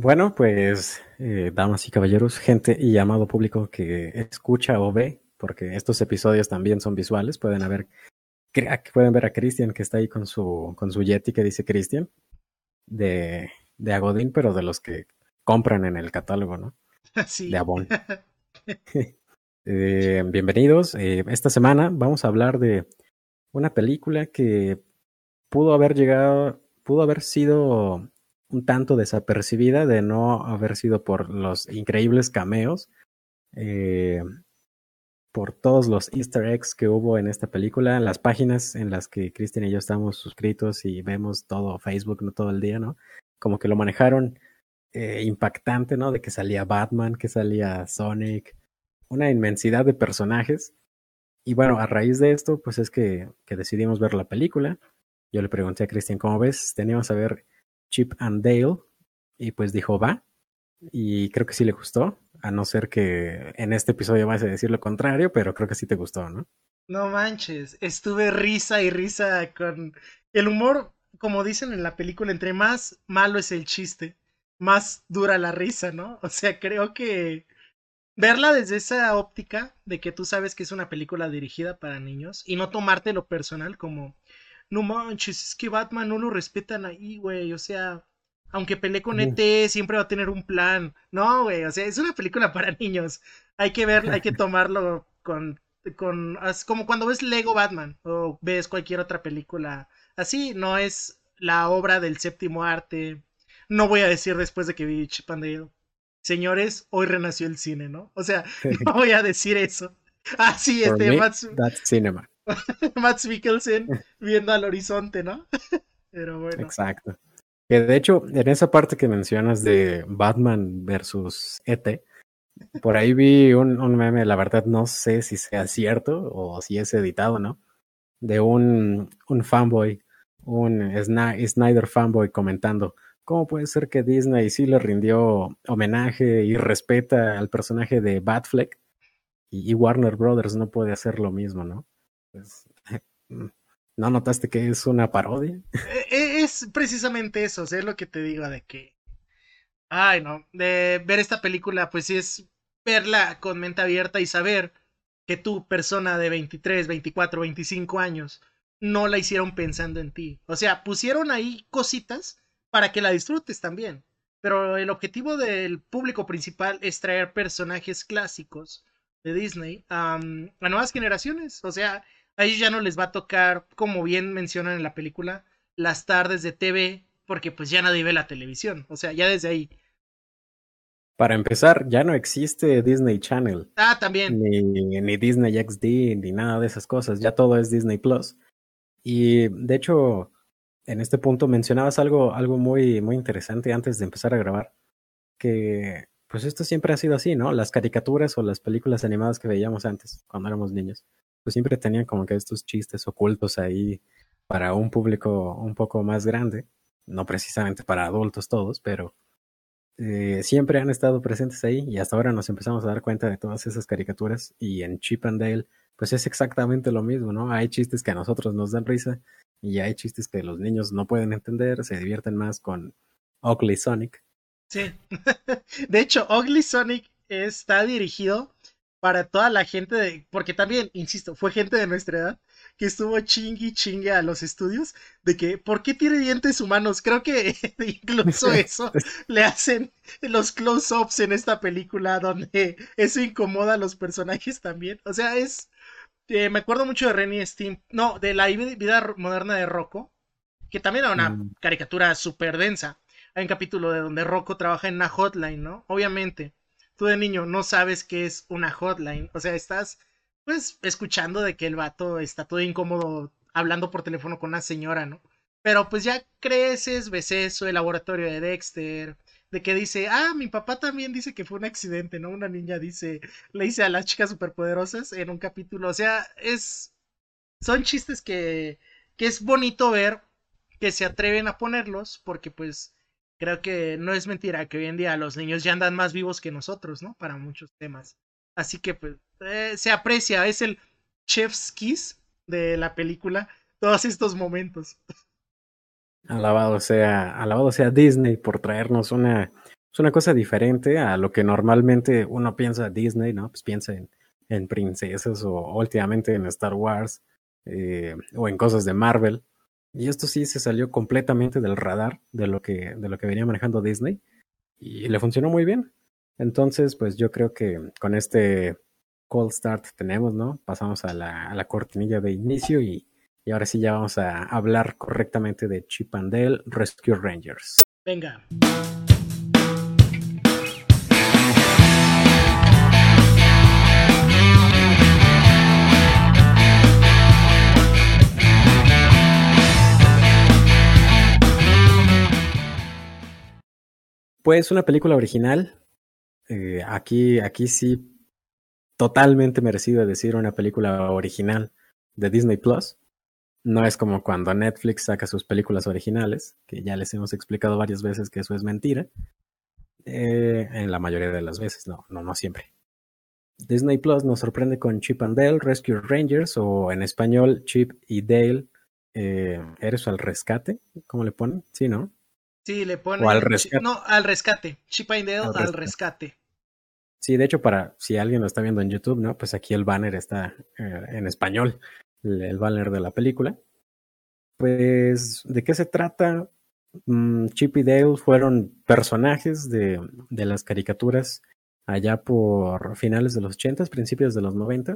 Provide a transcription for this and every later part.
Bueno, pues, eh, damas y caballeros, gente y amado público que escucha o ve, porque estos episodios también son visuales, pueden haber, pueden ver a Cristian que está ahí con su, con su Yeti que dice Cristian, de, de Agodín, pero de los que compran en el catálogo, ¿no? Sí. De Avon. eh, bienvenidos. Eh, esta semana vamos a hablar de una película que pudo haber llegado, pudo haber sido un tanto desapercibida de no haber sido por los increíbles cameos, eh, por todos los easter eggs que hubo en esta película, las páginas en las que Cristian y yo estamos suscritos y vemos todo Facebook, no todo el día, ¿no? Como que lo manejaron eh, impactante, ¿no? De que salía Batman, que salía Sonic, una inmensidad de personajes. Y bueno, a raíz de esto, pues es que, que decidimos ver la película. Yo le pregunté a Cristian, ¿cómo ves? Teníamos a ver Chip and Dale y pues dijo va y creo que sí le gustó, a no ser que en este episodio vayas a decir lo contrario, pero creo que sí te gustó, ¿no? No manches, estuve risa y risa con el humor, como dicen en la película, entre más malo es el chiste, más dura la risa, ¿no? O sea, creo que verla desde esa óptica de que tú sabes que es una película dirigida para niños y no tomarte lo personal como no manches, es que Batman no lo respetan ahí, güey, o sea, aunque pelee con ET, siempre va a tener un plan. No, güey, o sea, es una película para niños. Hay que verla, hay que tomarlo con, con, como cuando ves Lego Batman o ves cualquier otra película. Así, no es la obra del séptimo arte. No voy a decir después de que vi Chip and Dale. Señores, hoy renació el cine, ¿no? O sea, no voy a decir eso. Ah, sí, este, Mats... that's cinema. Max Mikkelsen viendo al horizonte, ¿no? Pero bueno. Exacto. Que de hecho, en esa parte que mencionas de Batman versus ET, por ahí vi un, meme, la verdad no sé si sea cierto o si es editado, ¿no? De un, un fanboy, un Snyder fanboy comentando, ¿cómo puede ser que Disney sí le rindió homenaje y respeta al personaje de Batfleck y, y Warner Brothers no puede hacer lo mismo, ¿no? Pues, ¿No notaste que es una parodia? E, e, es precisamente eso, es lo que te digo de que. Ay, no. De ver esta película, pues sí es verla con mente abierta y saber que tú, persona de 23, 24, 25 años, no la hicieron pensando en ti. O sea, pusieron ahí cositas para que la disfrutes también. Pero el objetivo del público principal es traer personajes clásicos de Disney a nuevas generaciones. O sea, a ellos ya no les va a tocar, como bien mencionan en la película, las tardes de TV, porque pues ya nadie ve la televisión. O sea, ya desde ahí. Para empezar, ya no existe Disney Channel. Ah, también. Ni, ni Disney XD, ni nada de esas cosas. Ya todo es Disney Plus. Y de hecho, en este punto mencionabas algo, algo muy, muy interesante antes de empezar a grabar. Que pues esto siempre ha sido así, ¿no? Las caricaturas o las películas animadas que veíamos antes, cuando éramos niños pues siempre tenían como que estos chistes ocultos ahí para un público un poco más grande, no precisamente para adultos todos, pero eh, siempre han estado presentes ahí y hasta ahora nos empezamos a dar cuenta de todas esas caricaturas y en Chip and Dale pues es exactamente lo mismo, ¿no? Hay chistes que a nosotros nos dan risa y hay chistes que los niños no pueden entender, se divierten más con Ugly Sonic. Sí, de hecho Ugly Sonic está dirigido para toda la gente de, porque también, insisto, fue gente de nuestra edad que estuvo chingui chingue a los estudios de que, ¿por qué tiene dientes humanos? Creo que incluso eso le hacen los close-ups en esta película donde eso incomoda a los personajes también. O sea, es, eh, me acuerdo mucho de Renny Steam, no, de la vida moderna de Rocco, que también era una mm. caricatura súper densa. Hay un capítulo de donde Rocco trabaja en una hotline, ¿no? Obviamente tú de niño no sabes qué es una hotline. O sea, estás pues escuchando de que el vato está todo incómodo hablando por teléfono con una señora, ¿no? Pero pues ya creces, ves eso, el laboratorio de Dexter, de que dice, ah, mi papá también dice que fue un accidente, ¿no? Una niña dice, le dice a las chicas superpoderosas en un capítulo, o sea, es, son chistes que, que es bonito ver que se atreven a ponerlos, porque pues creo que no es mentira que hoy en día los niños ya andan más vivos que nosotros, ¿no? Para muchos temas. Así que pues eh, se aprecia, es el chef's kiss de la película, todos estos momentos. Alabado sea, alabado sea Disney por traernos una una cosa diferente a lo que normalmente uno piensa Disney, ¿no? Pues piensa en, en princesas o últimamente en Star Wars eh, o en cosas de Marvel. Y esto sí se salió completamente del radar de lo que, de lo que venía manejando Disney y le funcionó muy bien. Entonces, pues yo creo que con este cold start tenemos, ¿no? Pasamos a la, a la cortinilla de inicio y, y, ahora sí ya vamos a hablar correctamente de Chip and Dale Rescue Rangers. Venga. Pues una película original. Eh, aquí, aquí sí, totalmente merecido decir una película original de Disney Plus. No es como cuando Netflix saca sus películas originales, que ya les hemos explicado varias veces que eso es mentira. Eh, en la mayoría de las veces, no, no, no siempre. Disney Plus nos sorprende con Chip and Dale, Rescue Rangers, o en español, Chip y Dale, eh, ¿eres al rescate? ¿Cómo le ponen? Sí, ¿no? Sí, le pone. al rescate. No, al rescate. Chip and Dale al, rescate. Sí, de hecho, para si alguien lo está viendo en YouTube, ¿no? Pues aquí el banner está eh, en español, el, banner de la película. Pues, ¿de qué se trata? Mm, Chip y Dale fueron personajes de, de las caricaturas allá por finales de los 80, principios de los 90.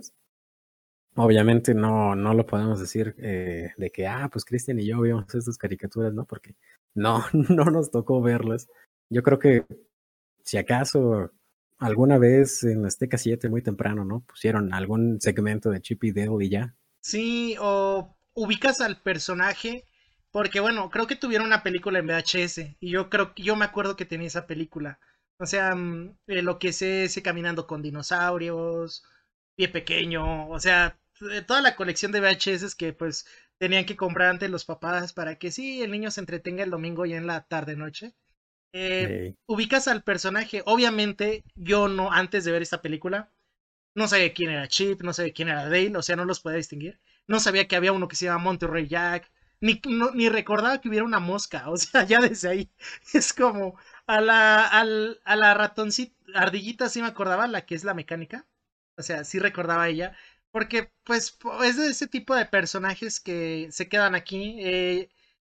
Obviamente no, no lo podemos decir eh, de que, ah, pues Cristian y yo vimos estas caricaturas, ¿no? Porque no, no nos tocó verlas. Yo creo que si acaso alguna vez en Azteca 7 muy temprano, ¿no? Pusieron algún segmento de Chip y Dale y ya. Sí, o ubicas al personaje, porque bueno, creo que tuvieron una película en VHS y yo creo que yo me acuerdo que tenía esa película. O sea, mm, eh, lo que es ese caminando con dinosaurios, pie pequeño, o sea, toda la colección de VHS que pues tenían que comprar antes los papás para que sí, el niño se entretenga el domingo y en la tarde noche. Eh, ubicas al personaje, obviamente yo no, antes de ver esta película, no sabía quién era Chip, no sabía quién era Dale, o sea, no los podía distinguir. No sabía que había uno que se llama Monterrey Jack, ni, ni recordaba que hubiera una mosca, o sea, ya desde ahí es como a la, a la ratoncita, ardillita sí me acordaba, la que es la mecánica, o sea, sí recordaba ella, porque, pues, es de ese tipo de personajes que se quedan aquí. Eh,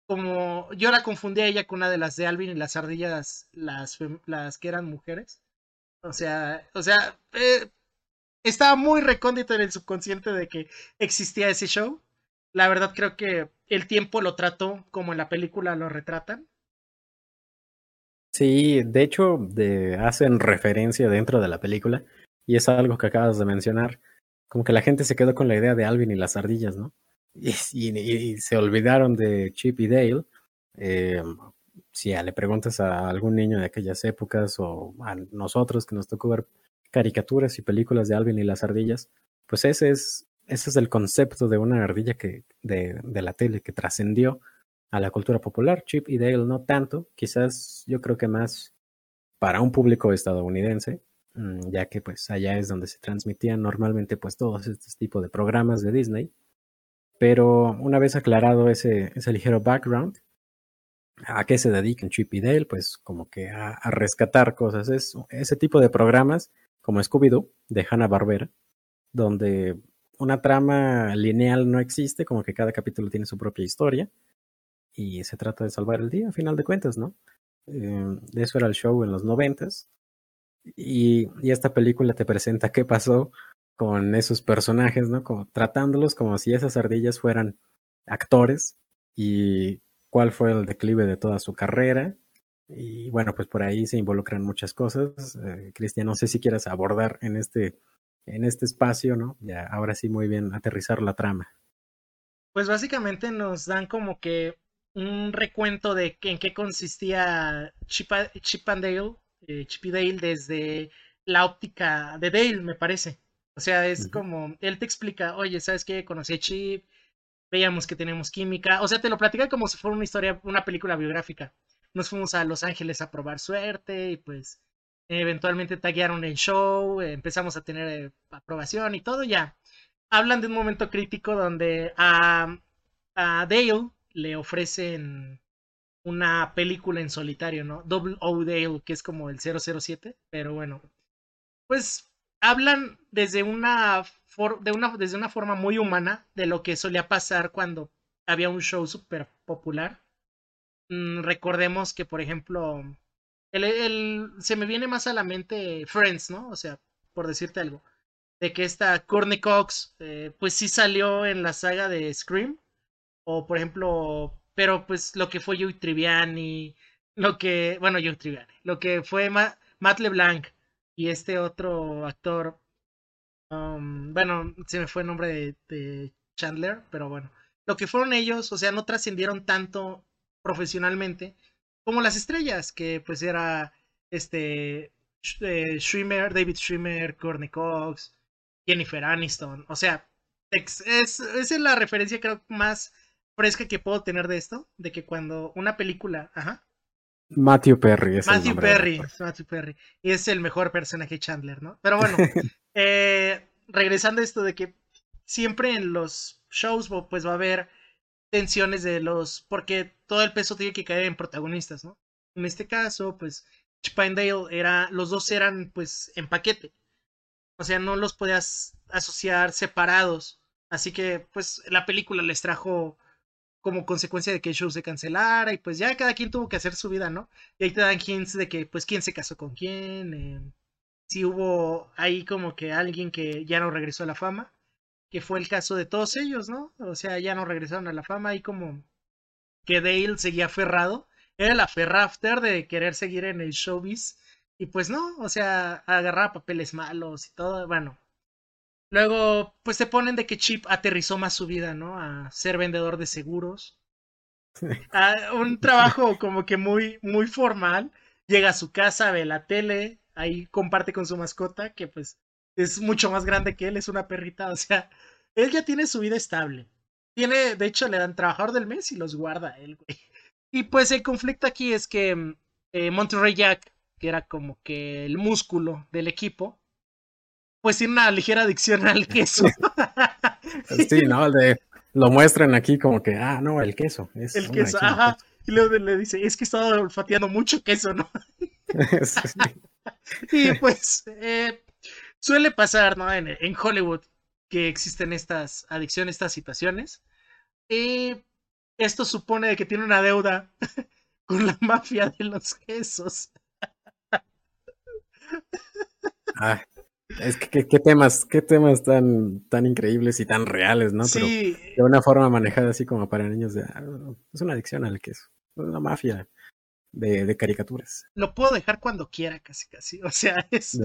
como yo la confundí a ella con una de las de Alvin y las ardillas, las, las que eran mujeres. O sea, o sea, eh, estaba muy recóndito en el subconsciente de que existía ese show. La verdad creo que el tiempo lo trató como en la película lo retratan. Sí, de hecho, de, hacen referencia dentro de la película, y es algo que acabas de mencionar como que la gente se quedó con la idea de Alvin y las ardillas, ¿no? Y, se olvidaron de Chip y Dale. Eh, si le preguntas a algún niño de aquellas épocas o a nosotros que nos tocó ver caricaturas y películas de Alvin y las ardillas, pues ese es, ese es el concepto de una ardilla que, de, de la tele que trascendió a la cultura popular. Chip y Dale no tanto, quizás yo creo que más para un público estadounidense, ya que pues allá es donde se transmitían normalmente pues todos estos tipos de programas de Disney. Pero una vez aclarado ese, ese ligero background, ¿a qué se dedican Chip y Dale? Pues como que a, rescatar cosas. Es ese tipo de programas como Scooby-Doo de Hanna-Barbera, donde una trama lineal no existe, como que cada capítulo tiene su propia historia y se trata de salvar el día, a final de cuentas, ¿no? Eh, de eso era el show en los noventas y, y, esta película te presenta qué pasó con esos personajes, ¿no? Como tratándolos como si esas ardillas fueran actores y cuál fue el declive de toda su carrera. Y bueno, pues por ahí se involucran muchas cosas. Eh, Cristian, no sé si quieras abordar en este, en este espacio, ¿no? Ya, ahora sí, muy bien, aterrizar la trama. Pues básicamente nos dan como que un recuento de en qué consistía Chip, Chip and eh, Chip Dale desde la óptica de Dale, me parece. O sea, es como, él te explica, oye, ¿sabes qué? Conocí a Chip, veíamos que tenemos química. O sea, te lo platica como si fuera una historia, una película biográfica. Nos fuimos a Los Ángeles a probar suerte y pues eventualmente taguearon el show, empezamos a tener eh, aprobación y todo ya. Hablan de un momento crítico donde a, a Dale le ofrecen una película en solitario, ¿no? Double O Dale, que es como el 007, pero bueno. Pues hablan desde una, de una, desde una forma muy humana de lo que solía pasar cuando había un show súper popular. Mm, recordemos que, por ejemplo, el, se me viene más a la mente Friends, ¿no? O sea, por decirte algo. De que esta Courtney Cox, eh, pues sí salió en la saga de Scream. O, por ejemplo, pero pues lo que fue Joey Triviani, lo que, bueno, Joey Triviani, lo que fue Matt LeBlanc y este otro actor, um, bueno, se me fue el nombre de, Chandler, pero bueno, lo que fueron ellos, o sea, no trascendieron tanto profesionalmente como las estrellas, que pues era este eh, David Schwimmer, Courtney Cox, Jennifer Aniston, o sea, es, es, es la referencia creo más fresca que puedo tener de esto, de que cuando una película, ajá. Matthew Perry es Matthew Perry, Matthew Perry. Y es el mejor personaje Chandler, ¿no? Pero bueno, eh, regresando a esto de que siempre en los shows pues va a haber tensiones de los, porque todo el peso tiene que caer en protagonistas, ¿no? En este caso, pues Chip Dale era, los dos eran pues en paquete. O sea, no los podías asociar separados. Así que pues la película les trajo como consecuencia de que el show se cancelara y pues ya cada quien tuvo que hacer su vida, ¿no? Y ahí te dan hints de que pues quién se casó con quién, eh, si hubo ahí como que alguien que ya no regresó a la fama, que fue el caso de todos ellos, ¿no? O sea, ya no regresaron a la fama y como que Dale seguía aferrado, era la ferrafter de querer seguir en el showbiz y pues no, o sea, agarraba papeles malos y todo, bueno, Luego, pues te ponen de que Chip aterrizó más su vida, ¿no? A ser vendedor de seguros. A un trabajo como que muy, muy formal. Llega a su casa, ve la tele, ahí comparte con su mascota, que pues es mucho más grande que él, es una perrita. O sea, él ya tiene su vida estable. Tiene, de hecho, le dan trabajador del mes y los guarda él, güey. Y pues el conflicto aquí es que eh, Monterrey Jack, que era como que el músculo del equipo, pues tiene una ligera adicción al queso. sí, ¿no? lo muestran aquí como que, ah, no, el queso. el queso, ajá. Y luego le dice, es que he estado olfateando mucho queso, ¿no? y pues eh, suele pasar, ¿no? En, Hollywood que existen estas adicciones, estas situaciones. Y esto supone que tiene una deuda con la mafia de los quesos. Ah, es que qué temas, qué temas tan, tan increíbles y tan reales, ¿no? Sí. de una forma manejada así como para niños de ah, es una adicción al queso. Es una mafia de, caricaturas. Lo puedo dejar cuando quiera, casi casi. O sea, es.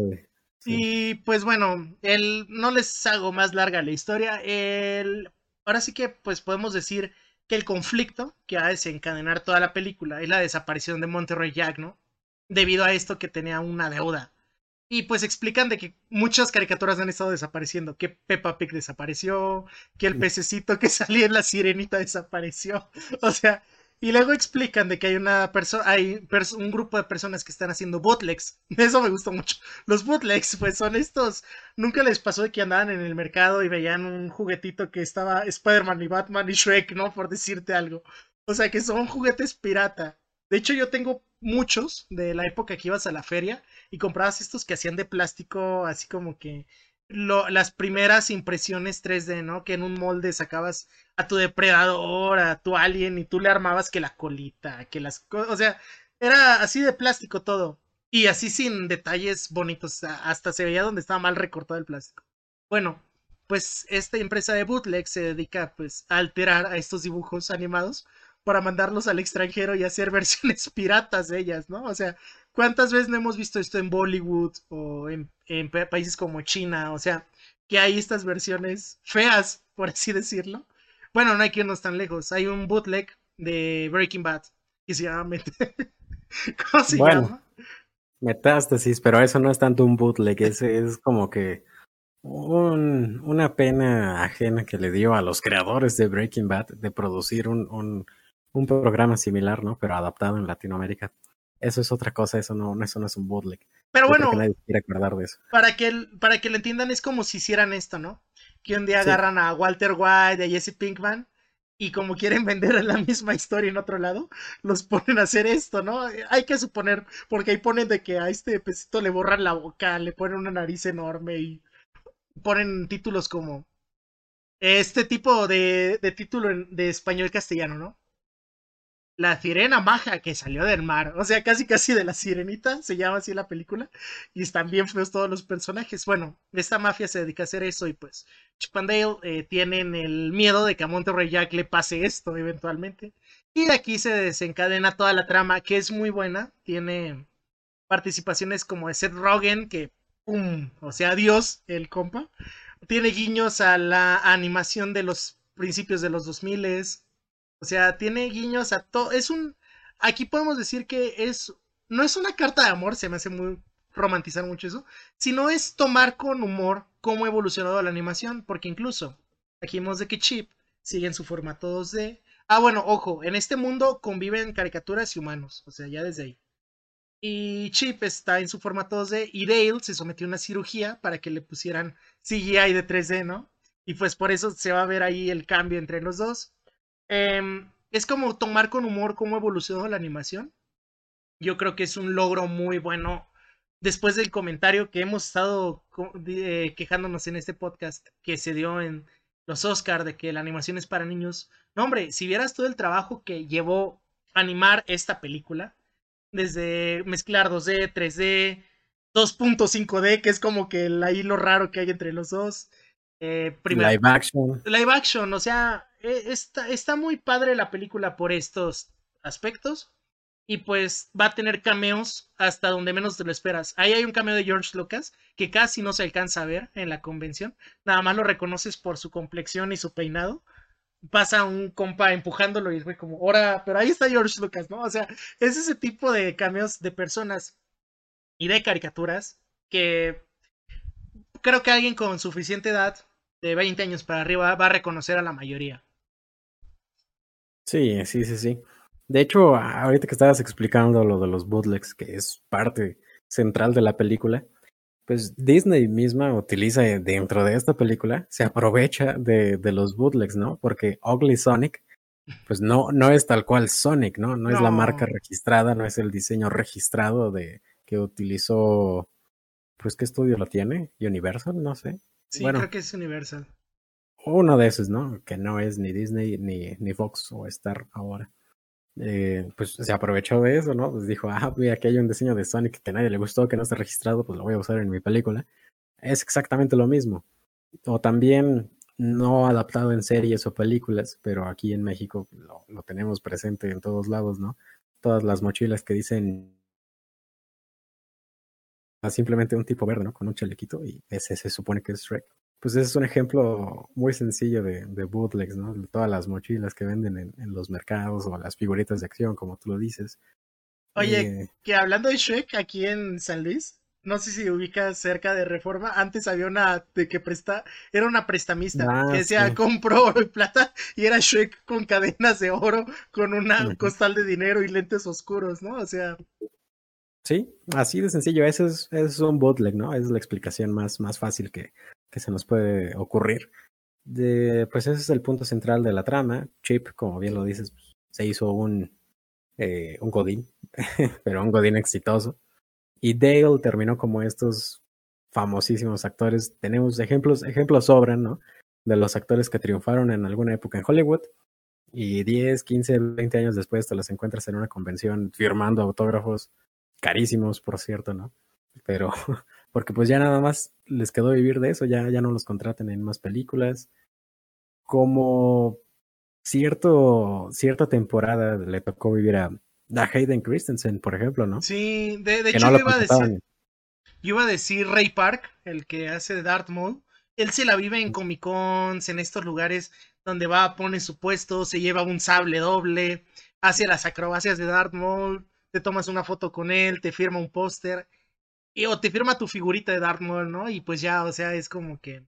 Y pues bueno, el, no les hago más larga la historia. El, ahora sí que pues podemos decir que el conflicto que va a desencadenar toda la película es la desaparición de Monterrey Jack, ¿no? Debido a esto que tenía una deuda y pues explican de que muchas caricaturas han estado desapareciendo, que Peppa Pig desapareció, que el pececito que salía en la sirenita desapareció. O sea, y luego explican de que hay una persona, hay un grupo de personas que están haciendo bootlegs. Eso me gustó mucho. Los bootlegs, pues son estos. Nunca les pasó de que andaban en el mercado y veían un juguetito que estaba Spider-Man y Batman y Shrek, ¿no? Por decirte algo. O sea, que son juguetes pirata. De hecho, yo tengo muchos de la época que ibas a la feria y comprabas estos que hacían de plástico, así como que las primeras impresiones 3D, ¿no? Que en un molde sacabas a tu depredador, a tu alien y tú le armabas que la colita, que las cosas, o sea, era así de plástico todo. Y así sin detalles bonitos, hasta se veía donde estaba mal recortado el plástico. Bueno, pues esta empresa de bootleg se dedica pues a alterar a estos dibujos animados para mandarlos al extranjero y hacer versiones piratas de ellas, ¿no? O sea, ¿cuántas veces no hemos visto esto en Bollywood o en, países como China? O sea, que hay estas versiones feas, por así decirlo. Bueno, no hay que irnos tan lejos. Hay un bootleg de Breaking Bad que se llama ¿Cómo se llama? Metástasis, pero eso no es tanto un bootleg, es como que un, una pena ajena que le dio a los creadores de Breaking Bad de producir un, un programa similar, ¿no? Pero adaptado en Latinoamérica. Eso es otra cosa, eso no, eso no es un bootleg. Pero bueno, nadie quiere acordar de eso. Para que, para que lo entiendan, es como si hicieran esto, ¿no? Que un día agarran a Walter White, a Jesse Pinkman, y como quieren vender la misma historia en otro lado, los ponen a hacer esto, ¿no? Hay que suponer, porque ahí ponen de que a este pesito le borran la boca, le ponen una nariz enorme y ponen títulos como este tipo de, de título de español castellano, ¿no? La sirena maja que salió del mar. O sea, casi casi de la sirenita, se llama así la película. Y están bien feos todos los personajes. Bueno, esta mafia se dedica a hacer eso y pues Chip and Dale eh, tienen el miedo de que a Monterrey Jack le pase esto eventualmente. Y de aquí se desencadena toda la trama, que es muy buena. Tiene participaciones como de Seth Rogen, que ¡pum! O sea, Dios, el compa. Tiene guiños a la animación de los principios de los 2000 o sea, tiene guiños a todo. Es un. Aquí podemos decir que es. No es una carta de amor, se me hace muy romantizar mucho eso, sino es tomar con humor cómo ha evolucionado la animación, porque incluso aquí vemos de que Chip sigue en su formato 2D. Ah, bueno, ojo, en este mundo conviven caricaturas y humanos, o sea, ya desde ahí. Y Chip está en su formato 2D y Dale se sometió a una cirugía para que le pusieran CGI de 3D, ¿no? Y pues por eso se va a ver ahí el cambio entre los dos. Em, es como tomar con humor cómo evolucionó la animación. Yo creo que es un logro muy bueno. Después del comentario que hemos estado eh, quejándonos en este podcast que se dio en los Oscar de que la animación es para niños. No, hombre, si vieras todo el trabajo que llevó animar esta película, desde mezclar 2D, 3D, 2.5D, que es como que el ahí lo raro que hay entre los dos. Eh, live action. Live action, o sea, está, está muy padre la película por estos aspectos. Y pues va a tener cameos hasta donde menos te lo esperas. Ahí hay un cameo de George Lucas que casi no se alcanza a ver en la convención. Nada más lo reconoces por su complexión y su peinado. Pasa un compa empujándolo y es como, ahora, pero ahí está George Lucas, ¿no? O sea, es ese tipo de cameos de personas y de caricaturas que creo que alguien con suficiente edad, de 20 años para arriba, va a reconocer a la mayoría. Sí, sí, sí, sí. De hecho, ahorita que estabas explicando lo de los bootlegs, que es parte central de la película, pues Disney misma utiliza dentro de esta película, se aprovecha de, de los bootlegs, ¿no? Porque Ugly Sonic, pues no, no es tal cual Sonic, ¿no? No, es la marca registrada, no es el diseño registrado de que utilizó, pues ¿qué estudio lo tiene? Universal, no sé. Sí, creo que es Universal uno de esos, ¿no? Que no es ni Disney ni, ni Fox o Star ahora. Eh, pues se aprovechó de eso, ¿no? Pues dijo, ah, mira, aquí hay un diseño de Sonic que a nadie le gustó, que no está registrado, pues lo voy a usar en mi película. Es exactamente lo mismo. O también no adaptado en series o películas, pero aquí en México lo, lo tenemos presente en todos lados, ¿no? Todas las mochilas que dicen simplemente un tipo verde, ¿no? Con un chalequito y ese se supone que es Shrek. Pues ese es un ejemplo muy sencillo de, de bootlegs, ¿no? De todas las mochilas que venden en, en, los mercados o las figuritas de acción, como tú lo dices. Oye, eh, que hablando de Shrek aquí en San Luis, no sé si ubicas cerca de Reforma, antes había una de que presta, era una prestamista ah, que decía compró oro y plata y era Shrek con cadenas de oro, con una costal de dinero y lentes oscuros, ¿no? O sea. Sí, así de sencillo, ese es, es un bootleg, ¿no? Esa es la explicación más, más fácil que, que se nos puede ocurrir. De, pues ese es el punto central de la trama. Chip, como bien lo dices, pues, se hizo un, eh, un Godín, pero un Godín exitoso. Y Dale terminó como estos famosísimos actores. Tenemos ejemplos, ejemplos sobran, ¿no? De los actores que triunfaron en alguna época en Hollywood y 10, 15, 20 años después te los encuentras en una convención firmando autógrafos carísimos, por cierto, ¿no? Pero porque pues ya nada más les quedó vivir de eso, ya, ya no los contraten en más películas. Como cierto, cierta temporada le tocó vivir a, Hayden Christensen, por ejemplo, ¿no? Sí, de, hecho yo iba, a decir, yo iba a decir Ray Park, el que hace de Darth Maul. Él se la vive en Comic Cons, en estos lugares donde va, pone su puesto, se lleva un sable doble, hace las acrobacias de Darth Maul, te tomas una foto con él, te firma un póster y o te firma tu figurita de Darth Maul, ¿no? Y pues ya, o sea, es como que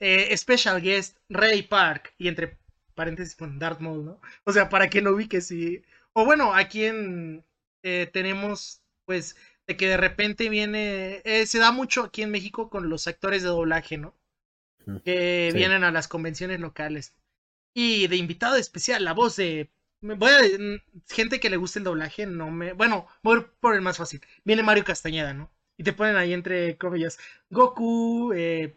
eh, special guest Ray Park y entre paréntesis con Darth Maul, ¿no? O sea, para que lo ubiques y o bueno, aquí en eh, tenemos pues de que de repente viene eh, se da mucho aquí en México con los actores de doblaje, ¿no? Que vienen a las convenciones locales. Y de invitado especial, la voz de. Voy a. Gente que le guste el doblaje, no me. Bueno, voy por el más fácil. Viene Mario Castañeda, ¿no? Y te ponen ahí entre comillas Goku, eh,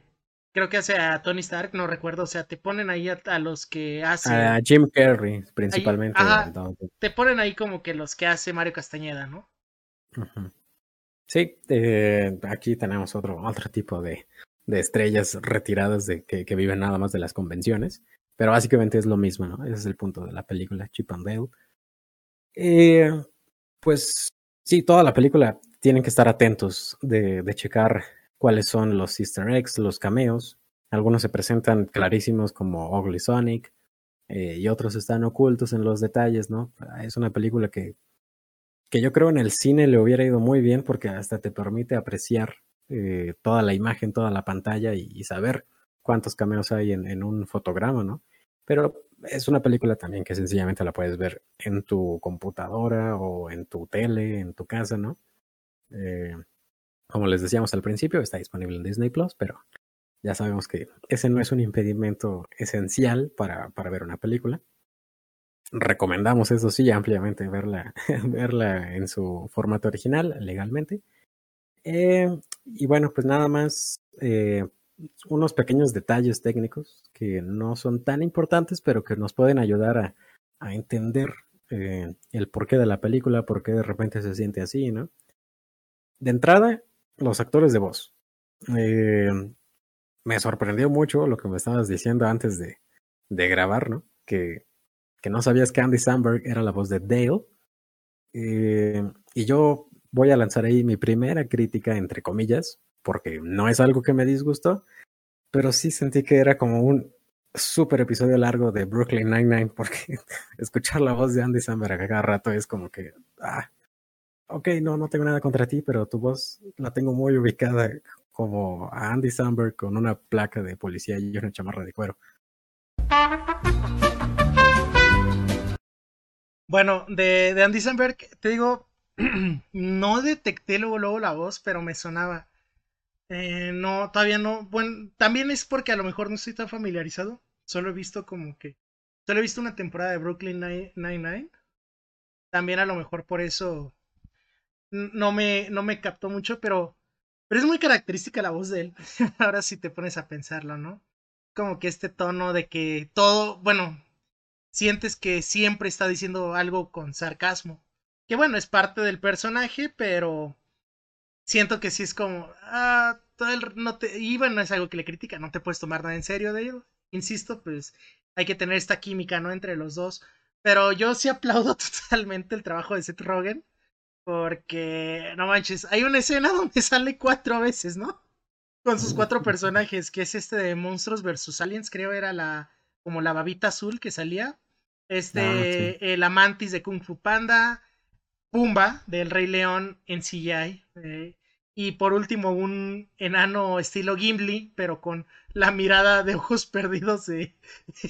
creo que hace a Tony Stark, no recuerdo, o sea, te ponen ahí a, los que hace... A Jim Carrey, principalmente. te ponen ahí como que los que hace Mario Castañeda, ¿no? Sí, eh, aquí tenemos otro, otro tipo de, de estrellas retiradas de que, que, viven nada más de las convenciones, pero básicamente es lo mismo, ¿no? Ese es el punto de la película, Chip and Dale. Eh, pues sí, toda la película tienen que estar atentos de, checar cuáles son los easter eggs, los cameos. Algunos se presentan clarísimos como Ugly Sonic eh, y otros están ocultos en los detalles, ¿no? Es una película que, que yo creo en el cine le hubiera ido muy bien porque hasta te permite apreciar eh, toda la imagen, toda la pantalla y, saber cuántos cameos hay en, un fotograma, ¿no? Pero es una película también que sencillamente la puedes ver en tu computadora o en tu tele, en tu casa, ¿no? Eh, como les decíamos al principio, está disponible en Disney Plus, pero ya sabemos que ese no es un impedimento esencial para, para ver una película. Recomendamos, eso sí, ampliamente verla, verla en su formato original, legalmente. Eh, y bueno, pues nada más eh, unos pequeños detalles técnicos que no son tan importantes, pero que nos pueden ayudar a, a entender el porqué de la película, por qué de repente se siente así, ¿no? De entrada, los actores de voz. Eh, me sorprendió mucho lo que me estabas diciendo antes de, de grabar, ¿no? Que, que, no sabías que Andy Samberg era la voz de Dale. Eh, y yo voy a lanzar ahí mi primera crítica, entre comillas, porque no es algo que me disgustó, pero sí sentí que era como un súper episodio largo de Brooklyn Nine-Nine, porque escuchar la voz de Andy Samberg a cada rato es como que, ah, ok, no, no tengo nada contra ti, pero tu voz la tengo muy ubicada como a Andy Samberg con una placa de policía y una chamarra de cuero. Bueno, de, Andy Samberg, te digo, no detecté luego, luego la voz, pero me sonaba. Eh, no, todavía no. Bueno, también es porque a lo mejor no estoy tan familiarizado. Solo he visto como que. Solo he visto una temporada de Brooklyn Nine-Nine. También a lo mejor por eso no me, no me captó mucho, pero, pero es muy característica la voz de él. Ahora sí te pones a pensarlo, ¿no? Como que este tono de que todo, bueno, sientes que siempre está diciendo algo con sarcasmo. Que bueno, es parte del personaje, pero siento que sí es como, ah, todo no te, y bueno, es algo que le critica, no te puedes tomar nada en serio de ello. Insisto, pues hay que tener esta química, ¿no? Entre los dos. Pero yo sí aplaudo totalmente el trabajo de Seth Rogen. Porque, no manches, hay una escena donde sale cuatro veces, ¿no? Con sus cuatro personajes, que es este de Monstruos vs. Aliens, creo era la, como la babita azul que salía. Este, ah, el Amantis de Kung Fu Panda, Pumba del Rey León en CGI. Eh, y por último, un enano estilo Gimli, pero con la mirada de ojos perdidos de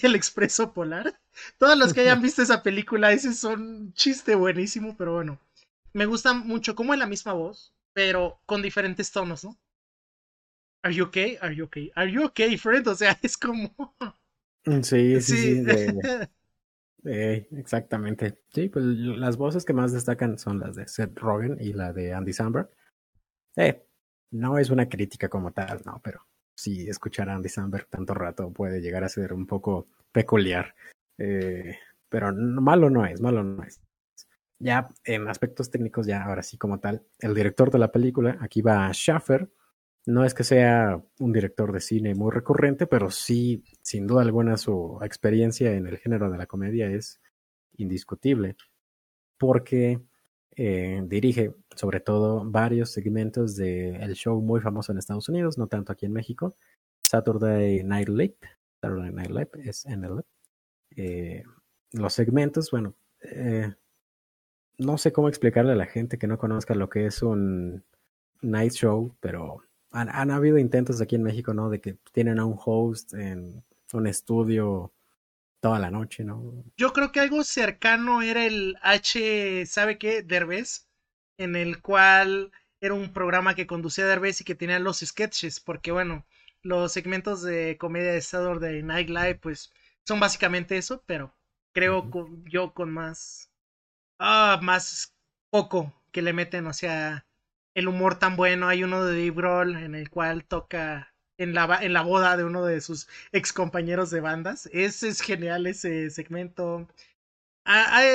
El Expreso Polar. Todos los que hayan visto esa película, ese es un chiste buenísimo, pero bueno me gusta mucho como es la misma voz, pero con diferentes tonos, ¿no? Are you okay? Are you okay? Are you okay, Fred? O sea, es como. Mm, sí, sí, sí. exactamente. Sí, pues las voces que más destacan son las de Seth Rogen y la de Andy Samberg. Eh, no es una crítica como tal, no, pero sí escuchar a Andy Samberg tanto rato puede llegar a ser un poco peculiar. Eh, pero malo no es, malo no es. Ya en aspectos técnicos, ya ahora sí como tal, el director de la película, aquí va Schaffer, no es que sea un director de cine muy recurrente, pero sí, sin duda alguna, su experiencia en el género de la comedia es indiscutible, porque eh, dirige sobre todo varios segmentos del show muy famoso en Estados Unidos, no tanto aquí en México, Saturday Night Live, Saturday Night Live es NL. Eh, los segmentos, bueno, eh, no sé cómo explicarle a la gente que no conozca lo que es un night show, pero han, han, habido intentos aquí en México, ¿no? De que tienen a un host en un estudio toda la noche, ¿no? Yo creo que algo cercano era el H, ¿sabe qué? Derbez, en el cual era un programa que conducía Derbez y que tenía los sketches, porque bueno, los segmentos de comedia de Saturday Night Live, pues son básicamente eso, pero creo yo con más, ah, más poco que le meten, o sea, el humor tan bueno. Hay uno de Dave Grohl en el cual toca en la, en la boda de uno de sus ex compañeros de bandas. Ese es genial ese segmento. Ah, ah,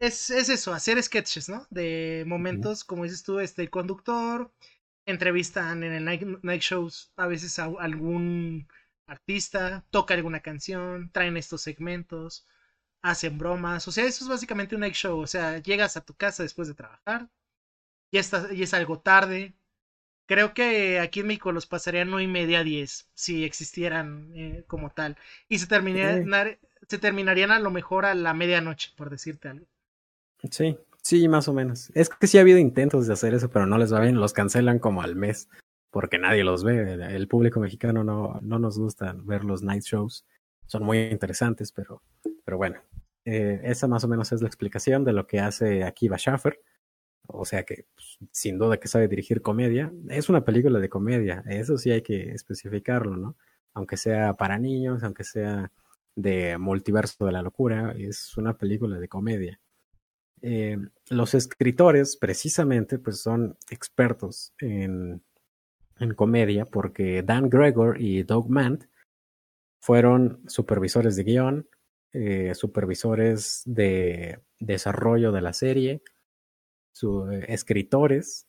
es, es, eso, hacer sketches, ¿no? De momentos, como dices tú, este conductor, entrevistan en el night, night shows a veces a algún artista, toca alguna canción, traen estos segmentos, hacen bromas, o sea, eso es básicamente un night show, o sea, llegas a tu casa después de trabajar, ya, está, ya es algo tarde, creo que aquí en México los pasarían nueve y media a 10 si existieran eh, como tal, y se, terminarían, se terminarían a lo mejor a la medianoche, por decirte algo. Sí, sí, más o menos. Es que sí ha habido intentos de hacer eso, pero no les va bien, los cancelan como al mes porque nadie los ve. El público mexicano no, no nos gusta ver los night shows. Son muy interesantes, pero, pero bueno, eh, esa más o menos es la explicación de lo que hace Akiva Schaffer. O sea que pues, sin duda que sabe dirigir comedia. Es una película de comedia, eso sí hay que especificarlo, ¿no? Aunque sea para niños, aunque sea de multiverso de la locura, es una película de comedia. Eh, los escritores, precisamente, pues son expertos en en comedia porque Dan Gregor y Doug Mant fueron supervisores de guion, eh, supervisores de desarrollo de la serie, eh, escritores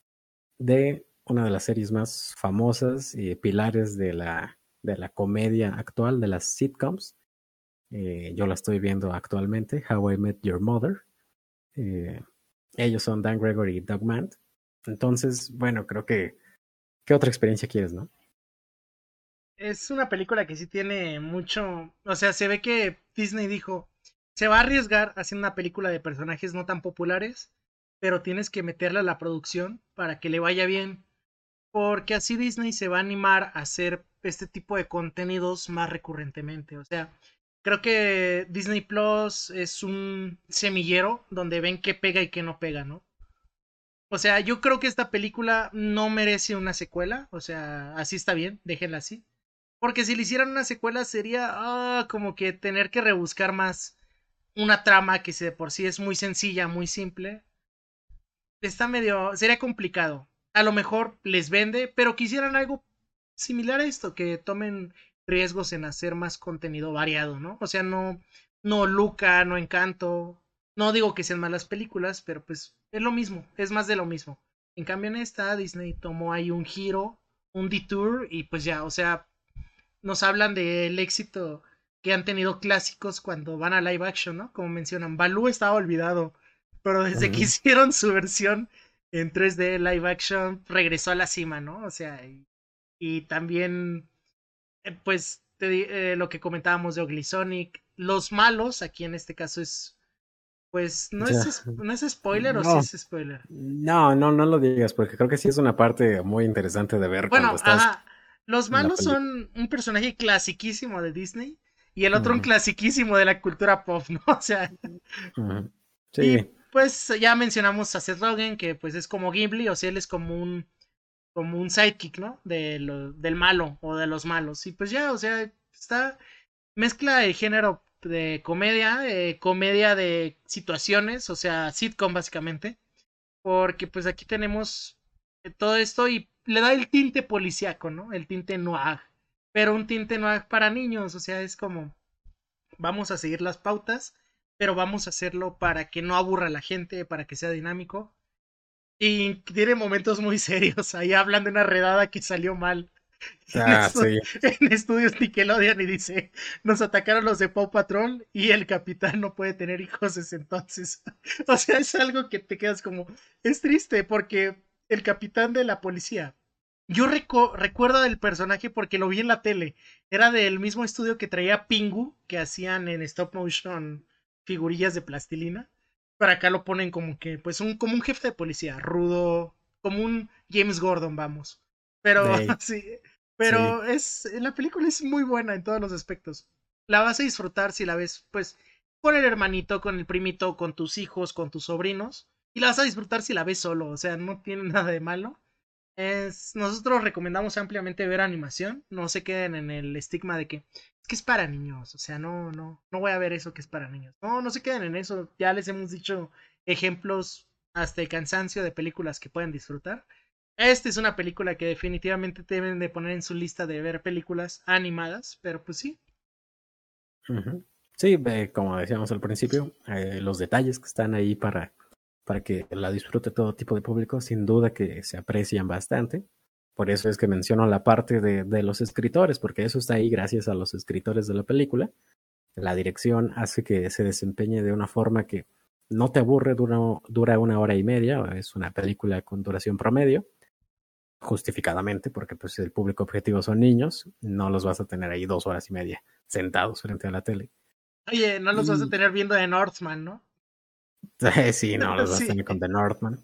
de una de las series más famosas y pilares de la, de la comedia actual, de las sitcoms. Eh, yo la estoy viendo actualmente, How I Met Your Mother. ellos son Dan Gregor y Doug Mant. Entonces, bueno, creo que ¿Qué otra experiencia quieres, no? Es una película que sí tiene mucho. O sea, se ve que Disney dijo: se va a arriesgar haciendo una película de personajes no tan populares, pero tienes que meterle a la producción para que le vaya bien. Porque así Disney se va a animar a hacer este tipo de contenidos más recurrentemente. O sea, creo que Disney Plus es un semillero donde ven qué pega y qué no pega, ¿no? O sea, yo creo que esta película no merece una secuela. O sea, así está bien, déjenla así. Porque si le hicieran una secuela sería ah, como que tener que rebuscar más una trama que de por sí es muy sencilla, muy simple. Está medio. sería complicado. A lo mejor les vende, pero quisieran algo similar a esto, que tomen riesgos en hacer más contenido variado, ¿no? O sea, no, no Luca, no Encanto. No digo que sean malas películas, pero pues es lo mismo, es más de lo mismo. En cambio en esta Disney tomó ahí un giro, un detour y pues ya, o sea, nos hablan del éxito que han tenido clásicos cuando van a live action, ¿no? Como mencionan, Baloo estaba olvidado, pero desde que hicieron su versión en 3D live action regresó a la cima, ¿no? O sea, y, también, eh, pues, eh, lo que comentábamos de Ugly Sonic, los malos, aquí en este caso es pues no, es, no es spoiler o sí es spoiler. No, no, no lo digas, porque creo que sí es una parte muy interesante de ver bueno, Ajá. Los malos son un personaje clasiquísimo de Disney y el otro un clasiquísimo de la cultura pop, ¿no? O sea. Sí. Y pues ya mencionamos a Seth Rogen, que pues es como Gimli, o sea, él es como un como un sidekick, ¿no? De lo, del malo o de los malos. Y pues ya, o sea, está mezcla el género de comedia, eh, comedia de situaciones, o sea, sitcom básicamente, porque pues aquí tenemos eh, todo esto y le da el tinte policíaco, ¿no? El tinte noir, pero un tinte noir para niños, o sea, es como vamos a seguir las pautas, pero vamos a hacerlo para que no aburra a la gente, para que sea dinámico. Y tiene momentos muy serios. Ahí hablan de una redada que salió mal. Ah, sí. En estudios Nickelodeon y dice, nos atacaron los de Paw Patrol y el capitán no puede tener hijos desde entonces. o sea, es algo que te quedas como, es triste porque el capitán de la policía, yo recuerdo del personaje porque lo vi en la tele, era del mismo estudio que traía Pingu, que hacían en stop motion figurillas de plastilina. Para acá lo ponen como que, pues, un, como un jefe de policía, rudo, como un James Gordon, vamos. Pero sí, pero es la película es muy buena en todos los aspectos. La vas a disfrutar si la ves pues con el hermanito, con el primito, con tus hijos, con tus sobrinos y la vas a disfrutar si la ves solo, o sea, no tiene nada de malo. Nosotros recomendamos ampliamente ver animación, no se queden en el estigma de que es que es para niños, o sea, no, no, no voy a ver eso que es para niños. No, no se queden en eso, ya les hemos dicho ejemplos hasta el cansancio de películas que pueden disfrutar. Esta es una película que definitivamente deben de poner en su lista de ver películas animadas, pero pues sí. Sí, como decíamos al principio, eh, los detalles que están ahí para, para que la disfrute todo tipo de público, sin duda que se aprecian bastante. Por eso es que menciono la parte de, de los escritores, porque eso está ahí gracias a los escritores de la película. La dirección hace que se desempeñe de una forma que no te aburre, dura, dura una hora y media, es una película con duración promedio, justificadamente, porque pues el público objetivo son niños, no los vas a tener ahí dos horas y media sentados frente a la tele. Oye, no los vas a tener viendo The Northman, ¿no? sí, no los vas a tener con The Northman.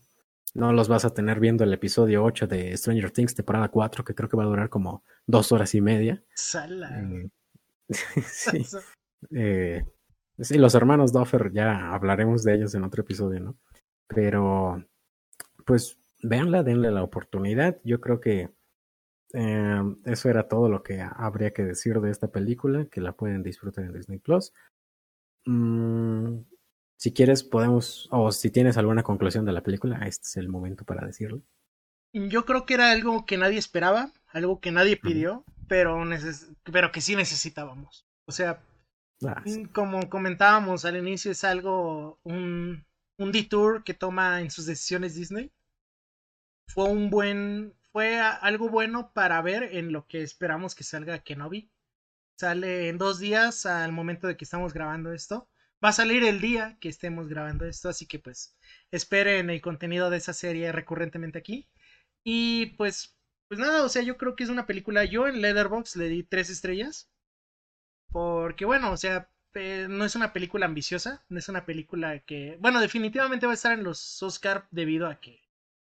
No los vas a tener viendo el episodio 8 de Stranger Things, temporada 4, que creo que va a durar como dos horas y media. Sala. Eh, sí. eh, sí, los hermanos Doffer, ya hablaremos de ellos en otro episodio, ¿no? Pero, pues, véanla, denle la oportunidad. Yo creo que eh, eso era todo lo que habría que decir de esta película, que la pueden disfrutar en Disney Plus. Mm, si quieres, podemos, o si tienes alguna conclusión de la película, este es el momento para decirlo. Yo creo que era algo que nadie esperaba, algo que nadie pidió, pero, pero que sí necesitábamos. O sea, ah, mm, como comentábamos al inicio, es algo, un, un detour que toma en sus decisiones Disney. Fue un buen, fue algo bueno para ver en lo que esperamos que salga Kenobi. Sale en dos días al momento de que estamos grabando esto. Va a salir el día que estemos grabando esto, así que pues esperen el contenido de esa serie recurrentemente aquí. Y pues, pues nada, o sea, yo creo que es una película. Yo en Leatherbox le di tres estrellas. Porque bueno, o sea, eh, no es una película ambiciosa, no es una película que, bueno, definitivamente va a estar en los Oscar debido a que,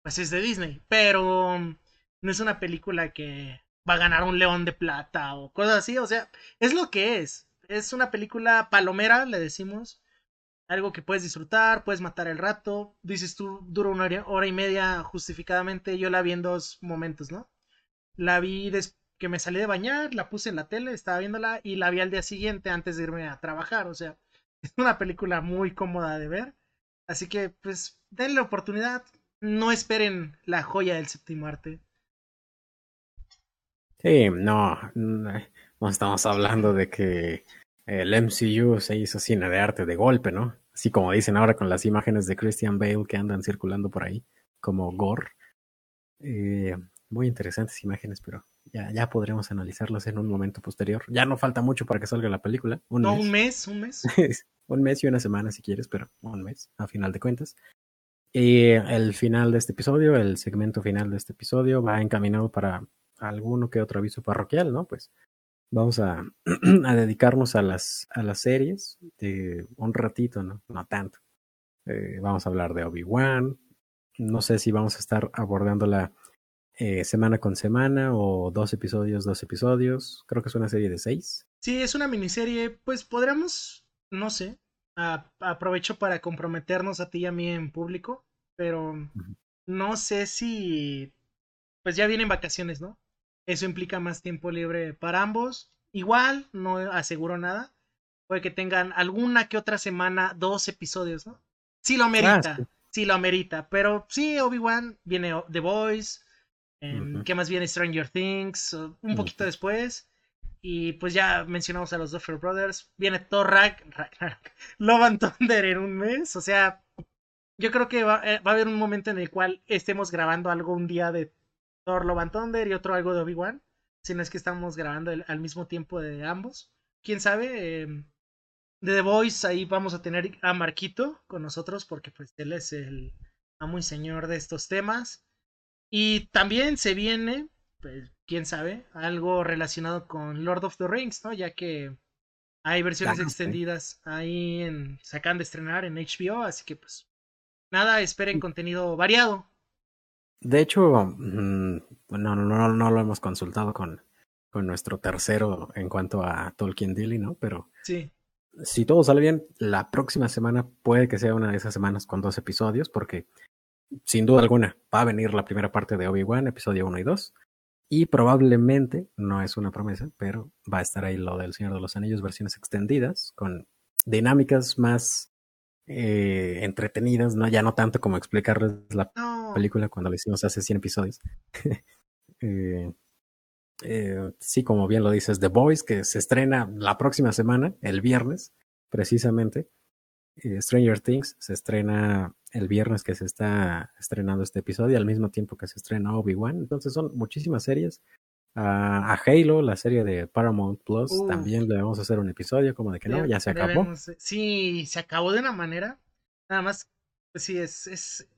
pues es de Disney, pero no es una película que va a ganar un león de plata o cosas así, o sea, es lo que es es una película palomera, le decimos. Algo que puedes disfrutar, puedes matar el rato. Dices tú, dura una hora, y media justificadamente. Yo la vi en dos momentos, ¿no? La vi que me salí de bañar, la puse en la tele, estaba viéndola y la vi al día siguiente antes de irme a trabajar. O sea, es una película muy cómoda de ver. Así que, pues, denle oportunidad. No esperen la joya del séptimo arte. Sí, no, no estamos hablando de que el MCU se hizo cine de arte de golpe, ¿no? Así como dicen ahora con las imágenes de Christian Bale que andan circulando por ahí, como Gore. Eh, muy interesantes imágenes, pero ya, ya podremos analizarlas en un momento posterior. Ya no falta mucho para que salga la película. Un no, mes. un mes, un mes. un mes y una semana si quieres, pero un mes, a final de cuentas. Y el final de este episodio, el segmento final de este episodio, va encaminado para alguno que otro aviso parroquial, ¿no? Pues vamos a, a, dedicarnos a las, a las series de un ratito, ¿no? No tanto. Eh, vamos a hablar de Obi-Wan. No sé si vamos a estar abordándola eh, semana con semana o dos episodios, dos episodios. Creo que es una serie de seis. Sí, es una miniserie. Pues podríamos, no sé, aprovecho para comprometernos a ti y a mí en público, pero no sé si, pues ya vienen vacaciones, ¿no? Eso implica más tiempo libre para ambos. Igual, no aseguro nada. Puede que tengan alguna que otra semana dos episodios, ¿no? Sí lo amerita, ah, sí. lo amerita. Pero sí, Obi-Wan viene The Boys. Em, ¿Qué más viene? Stranger Things. Un poquito después. Y pues ya mencionamos a los Duffer Brothers. Viene Thor Ragnarok, Love and Thunder en un mes. O sea, yo creo que va, eh, va, a haber un momento en el cual estemos grabando algo un día de Thor Love and Thunder y otro algo de Obi-Wan. Si no es que estamos grabando al mismo tiempo de ambos. Quién sabe. Em, de The Voice ahí vamos a tener a Marquito con nosotros porque pues él es el amo y señor de estos temas. Y también se viene, pues quién sabe, algo relacionado con Lord of the Rings, ¿no? Ya que hay versiones extendidas ahí en, se acaban de estrenar en HBO, así que pues nada, esperen contenido variado. De hecho, mm, no, no, no lo hemos consultado con, con nuestro tercero en cuanto a Tolkien Dilly, ¿no? Pero sí. si todo sale bien, la próxima semana puede que sea una de esas semanas con dos episodios, porque sin duda alguna va a venir la primera parte de Obi-Wan, episodio 1 y 2. Y probablemente, no es una promesa, pero va a estar ahí lo del Señor de los Anillos, versiones extendidas, con dinámicas más eh, entretenidas, ¿no? Ya no tanto como explicarles la película cuando la hicimos hace 100 episodios. eh, eh, sí, como bien lo dices, The Boys, que se estrena la próxima semana, el viernes, precisamente. Stranger Things se estrena el viernes que se está estrenando este episodio, al mismo tiempo que se estrena Obi-Wan. Entonces son muchísimas series. A Halo, la serie de Paramount Plus, también le vamos a hacer un episodio, como de que no, ya se acabó. Sí, se acabó de una manera. Nada más, pues sí, es. es...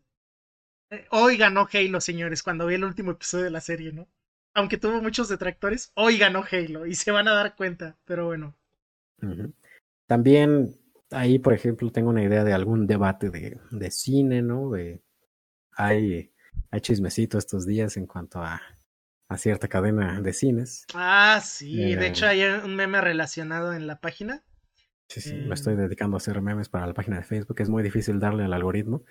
Eh, hoy ganó Halo, señores, cuando vi el último episodio de la serie, ¿no? Aunque tuvo muchos detractores, hoy ganó Halo y se van a dar cuenta, pero bueno. También ahí, por ejemplo, tengo una idea de algún debate de, de cine, ¿no? De, hay, hay chismecito estos días en cuanto a, a cierta cadena de cines. Ah, sí, de hecho hay un meme relacionado en la página. Sí, sí, me estoy dedicando a hacer memes para la página de Facebook, es muy difícil darle al algoritmo.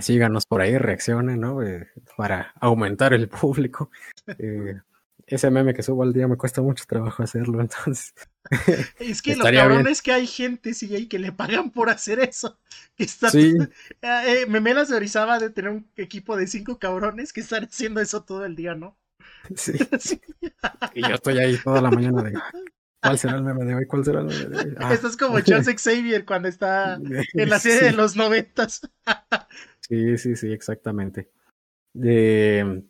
Síganos por ahí, reaccionen, ¿no? Eh, para aumentar el público. Eh, ese meme que subo al día me cuesta mucho trabajo hacerlo, entonces. Es que lo cabrón es que hay gente, sí, ahí que le pagan por hacer eso. Que está sí. eh, Memelas de Orizaba de tener un equipo de cinco cabrones que están haciendo eso todo el día, ¿no? Sí. y yo estoy ahí toda la mañana de. ¿Cuál será el meme de hoy? ¿Cuál será el meme de hoy? Ah. Esto es como Charles Xavier cuando está en la serie de los noventas. sí, sí, sí, exactamente. De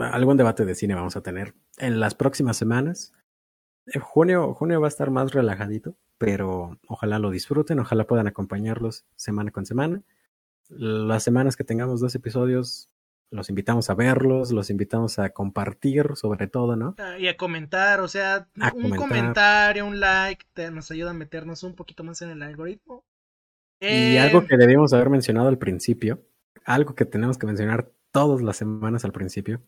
algún debate de cine vamos a tener en las próximas semanas. En junio, junio va a estar más relajadito, pero ojalá lo disfruten, ojalá puedan acompañarlos semana con semana. Las semanas que tengamos dos episodios, los invitamos a verlos, los invitamos a compartir sobre todo, ¿no? Ah, y a comentar, o sea, un comentario, un like, nos ayuda a meternos un poquito más en el algoritmo. Y algo eh, que debíamos haber mencionado al principio, algo que tenemos que mencionar todas las semanas al principio.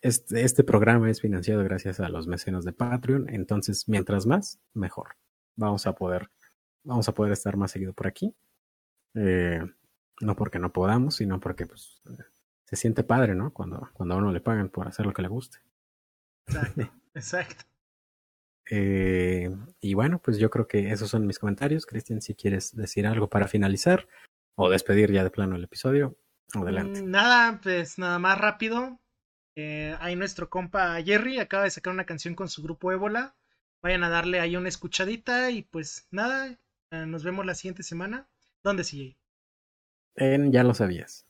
Este, este programa es financiado gracias a los mecenas de Patreon, entonces mientras más, mejor. Vamos a poder, vamos a poder estar más seguido por aquí. Eh, no porque no podamos, sino porque pues, se siente padre, ¿no? Cuando, cuando a uno le pagan por hacer lo que le guste. Exacto, exacto. Eh, y bueno, pues yo creo que esos son mis comentarios. Cristian, si quieres decir algo para finalizar o despedir ya de plano el episodio, Adelante. Mm, nada, pues nada más rápido. Eh, ahí nuestro compa Jerry acaba de sacar una canción con su grupo Ébola. Vayan a darle ahí una escuchadita y pues nada, eh, nos vemos la siguiente semana. ¿Dónde sigue? En Ya lo sabías.